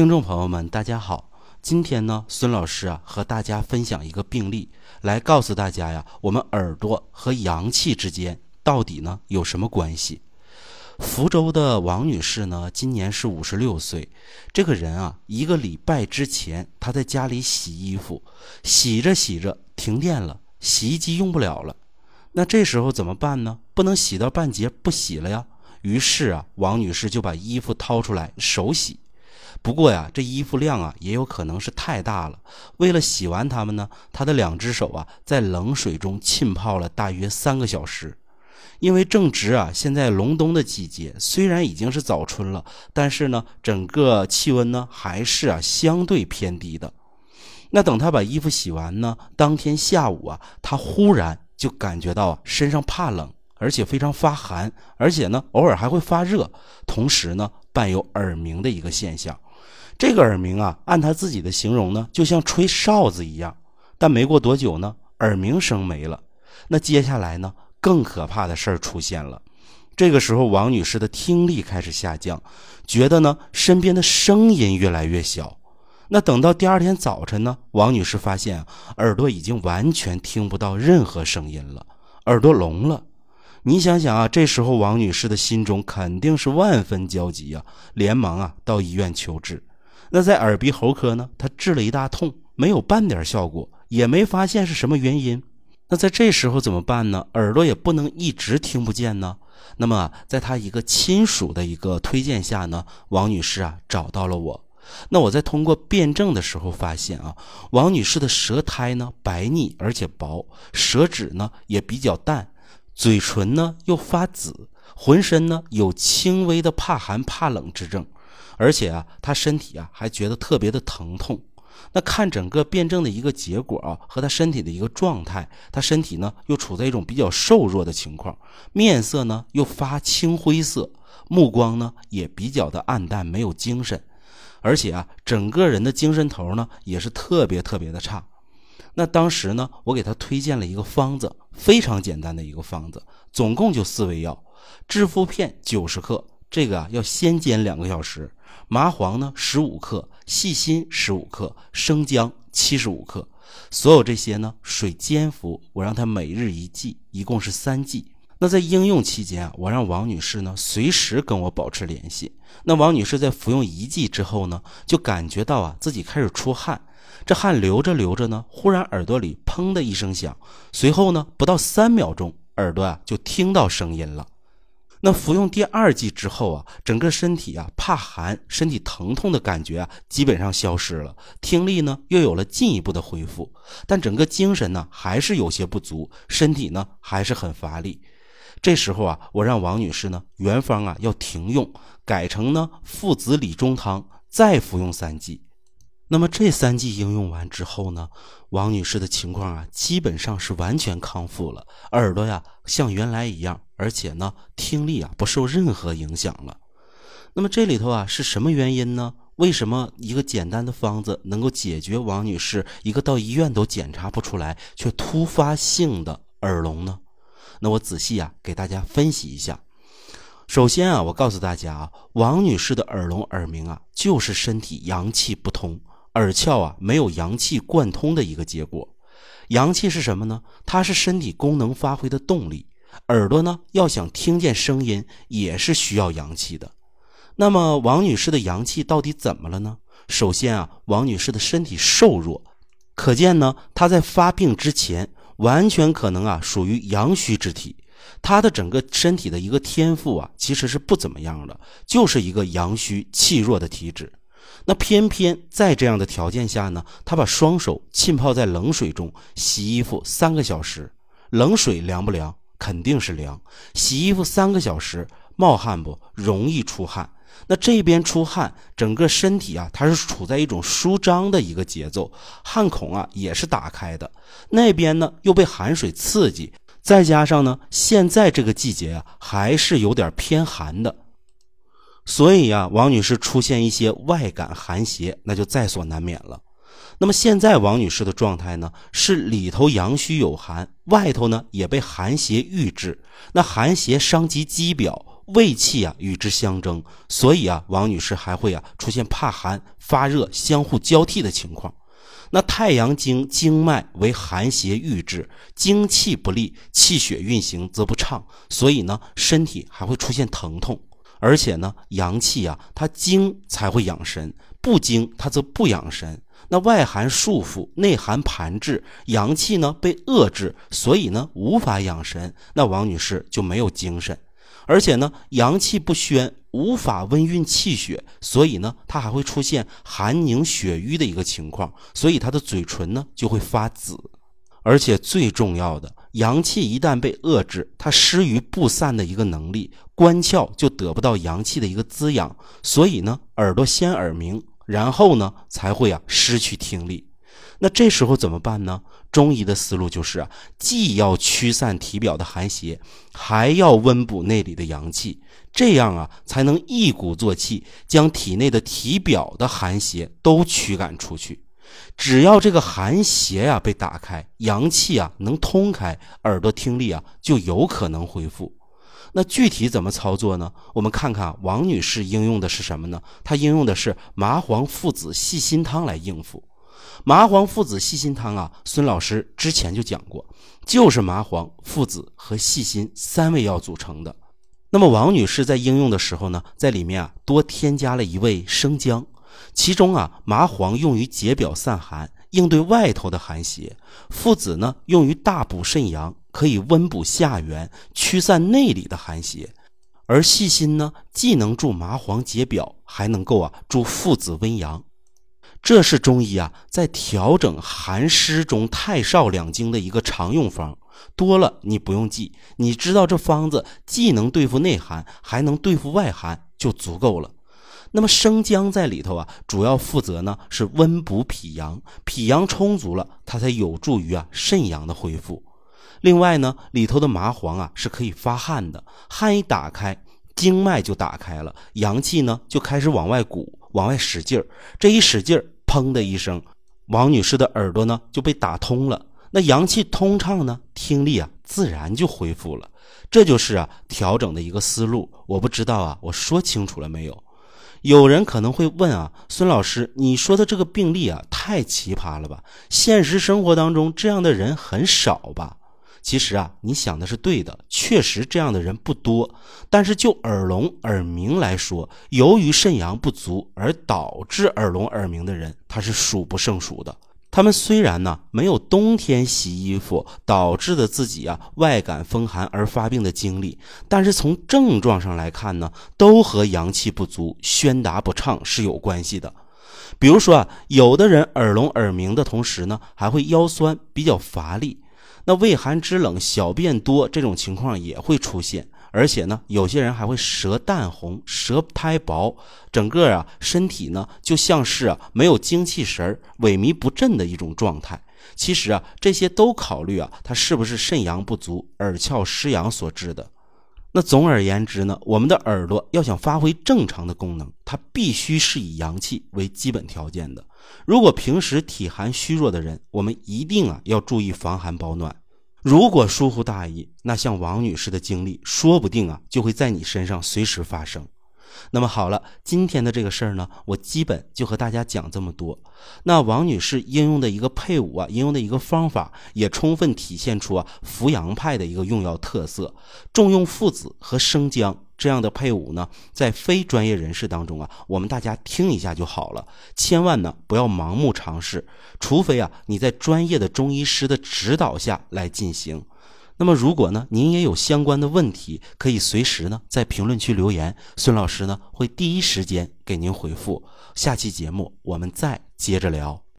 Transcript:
听众朋友们，大家好。今天呢，孙老师啊和大家分享一个病例，来告诉大家呀，我们耳朵和阳气之间到底呢有什么关系？福州的王女士呢，今年是五十六岁。这个人啊，一个礼拜之前，她在家里洗衣服，洗着洗着停电了，洗衣机用不了了。那这时候怎么办呢？不能洗到半截不洗了呀。于是啊，王女士就把衣服掏出来手洗。不过呀，这衣服量啊，也有可能是太大了。为了洗完它们呢，他的两只手啊，在冷水中浸泡了大约三个小时。因为正值啊，现在隆冬的季节，虽然已经是早春了，但是呢，整个气温呢还是啊相对偏低的。那等他把衣服洗完呢，当天下午啊，他忽然就感觉到啊身上怕冷，而且非常发寒，而且呢偶尔还会发热，同时呢伴有耳鸣的一个现象。这个耳鸣啊，按他自己的形容呢，就像吹哨子一样。但没过多久呢，耳鸣声没了。那接下来呢？更可怕的事儿出现了，这个时候王女士的听力开始下降，觉得呢身边的声音越来越小。那等到第二天早晨呢，王女士发现耳朵已经完全听不到任何声音了，耳朵聋了。你想想啊，这时候王女士的心中肯定是万分焦急啊，连忙啊到医院求治。那在耳鼻喉科呢，他治了一大通，没有半点效果，也没发现是什么原因。那在这时候怎么办呢？耳朵也不能一直听不见呢。那么，在他一个亲属的一个推荐下呢，王女士啊找到了我。那我在通过辩证的时候发现啊，王女士的舌苔呢白腻而且薄，舌质呢也比较淡，嘴唇呢又发紫，浑身呢有轻微的怕寒怕冷之症，而且啊，他身体啊还觉得特别的疼痛。那看整个辩证的一个结果啊，和他身体的一个状态，他身体呢又处在一种比较瘦弱的情况，面色呢又发青灰色，目光呢也比较的暗淡，没有精神，而且啊，整个人的精神头呢也是特别特别的差。那当时呢，我给他推荐了一个方子，非常简单的一个方子，总共就四味药：炙附片九十克，这个啊要先煎两个小时。麻黄呢，十五克；细辛十五克；生姜七十五克。所有这些呢，水煎服。我让她每日一剂，一共是三剂。那在应用期间啊，我让王女士呢随时跟我保持联系。那王女士在服用一剂之后呢，就感觉到啊自己开始出汗，这汗流着流着呢，忽然耳朵里砰的一声响，随后呢，不到三秒钟，耳朵啊就听到声音了。那服用第二剂之后啊，整个身体啊怕寒、身体疼痛的感觉啊基本上消失了，听力呢又有了进一步的恢复，但整个精神呢还是有些不足，身体呢还是很乏力。这时候啊，我让王女士呢原方啊要停用，改成呢附子理中汤，再服用三剂。那么这三剂应用完之后呢，王女士的情况啊基本上是完全康复了，耳朵呀像原来一样，而且呢听力啊不受任何影响了。那么这里头啊是什么原因呢？为什么一个简单的方子能够解决王女士一个到医院都检查不出来却突发性的耳聋呢？那我仔细啊给大家分析一下。首先啊，我告诉大家啊，王女士的耳聋耳鸣啊就是身体阳气不通。耳窍啊，没有阳气贯通的一个结果。阳气是什么呢？它是身体功能发挥的动力。耳朵呢，要想听见声音，也是需要阳气的。那么，王女士的阳气到底怎么了呢？首先啊，王女士的身体瘦弱，可见呢，她在发病之前，完全可能啊，属于阳虚之体。她的整个身体的一个天赋啊，其实是不怎么样的，就是一个阳虚气弱的体质。那偏偏在这样的条件下呢，他把双手浸泡在冷水中洗衣服三个小时，冷水凉不凉？肯定是凉。洗衣服三个小时，冒汗不？容易出汗。那这边出汗，整个身体啊，它是处在一种舒张的一个节奏，汗孔啊也是打开的。那边呢又被寒水刺激，再加上呢，现在这个季节啊，还是有点偏寒的。所以呀，王女士出现一些外感寒邪，那就在所难免了。那么现在王女士的状态呢，是里头阳虚有寒，外头呢也被寒邪郁滞。那寒邪伤及肌表，胃气啊与之相争，所以啊，王女士还会啊出现怕寒、发热相互交替的情况。那太阳经经脉为寒邪郁滞，精气不利，气血运行则不畅，所以呢，身体还会出现疼痛。而且呢，阳气啊，它精才会养神，不精它则不养神。那外寒束缚，内寒盘滞，阳气呢被遏制，所以呢无法养神。那王女士就没有精神，而且呢阳气不宣，无法温运气血，所以呢她还会出现寒凝血瘀的一个情况，所以她的嘴唇呢就会发紫。而且最重要的，阳气一旦被遏制，它失于不散的一个能力，关窍就得不到阳气的一个滋养，所以呢耳朵先耳鸣。然后呢，才会啊失去听力。那这时候怎么办呢？中医的思路就是啊，既要驱散体表的寒邪，还要温补内里的阳气，这样啊才能一鼓作气将体内的体表的寒邪都驱赶出去。只要这个寒邪呀被打开，阳气啊能通开，耳朵听力啊就有可能恢复。那具体怎么操作呢？我们看看王女士应用的是什么呢？她应用的是麻黄附子细辛汤来应付。麻黄附子细辛汤啊，孙老师之前就讲过，就是麻黄、附子和细辛三味药组成的。那么王女士在应用的时候呢，在里面啊多添加了一味生姜，其中啊麻黄用于解表散寒。应对外头的寒邪，附子呢用于大补肾阳，可以温补下元，驱散内里的寒邪；而细心呢，既能助麻黄解表，还能够啊助附子温阳。这是中医啊在调整寒湿中太少两经的一个常用方，多了你不用记，你知道这方子既能对付内寒，还能对付外寒，就足够了。那么生姜在里头啊，主要负责呢是温补脾阳，脾阳充足了，它才有助于啊肾阳的恢复。另外呢，里头的麻黄啊是可以发汗的，汗一打开，经脉就打开了，阳气呢就开始往外鼓，往外使劲儿。这一使劲儿，砰的一声，王女士的耳朵呢就被打通了。那阳气通畅呢，听力啊自然就恢复了。这就是啊调整的一个思路。我不知道啊，我说清楚了没有？有人可能会问啊，孙老师，你说的这个病例啊，太奇葩了吧？现实生活当中这样的人很少吧？其实啊，你想的是对的，确实这样的人不多。但是就耳聋耳鸣来说，由于肾阳不足而导致耳聋耳鸣的人，他是数不胜数的。他们虽然呢没有冬天洗衣服导致的自己啊外感风寒而发病的经历，但是从症状上来看呢，都和阳气不足、宣达不畅是有关系的。比如说啊，有的人耳聋耳鸣的同时呢，还会腰酸、比较乏力，那畏寒肢冷、小便多这种情况也会出现。而且呢，有些人还会舌淡红、舌苔薄，整个啊身体呢就像是啊没有精气神儿、萎靡不振的一种状态。其实啊，这些都考虑啊，它是不是肾阳不足、耳窍失阳所致的。那总而言之呢，我们的耳朵要想发挥正常的功能，它必须是以阳气为基本条件的。如果平时体寒虚弱的人，我们一定啊要注意防寒保暖。如果疏忽大意，那像王女士的经历，说不定啊就会在你身上随时发生。那么好了，今天的这个事儿呢，我基本就和大家讲这么多。那王女士应用的一个配伍啊，应用的一个方法，也充分体现出啊扶阳派的一个用药特色，重用附子和生姜这样的配伍呢，在非专业人士当中啊，我们大家听一下就好了，千万呢不要盲目尝试，除非啊你在专业的中医师的指导下来进行。那么，如果呢，您也有相关的问题，可以随时呢在评论区留言，孙老师呢会第一时间给您回复。下期节目我们再接着聊。